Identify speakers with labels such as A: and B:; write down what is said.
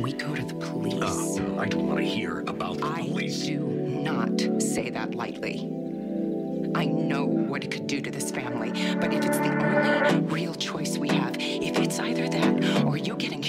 A: we go to the police.
B: Oh, I don't want to hear about the
A: I
B: police.
A: do not say that lightly. I know what it could do to this family, but if it's the only real choice we have, if it's either that or you getting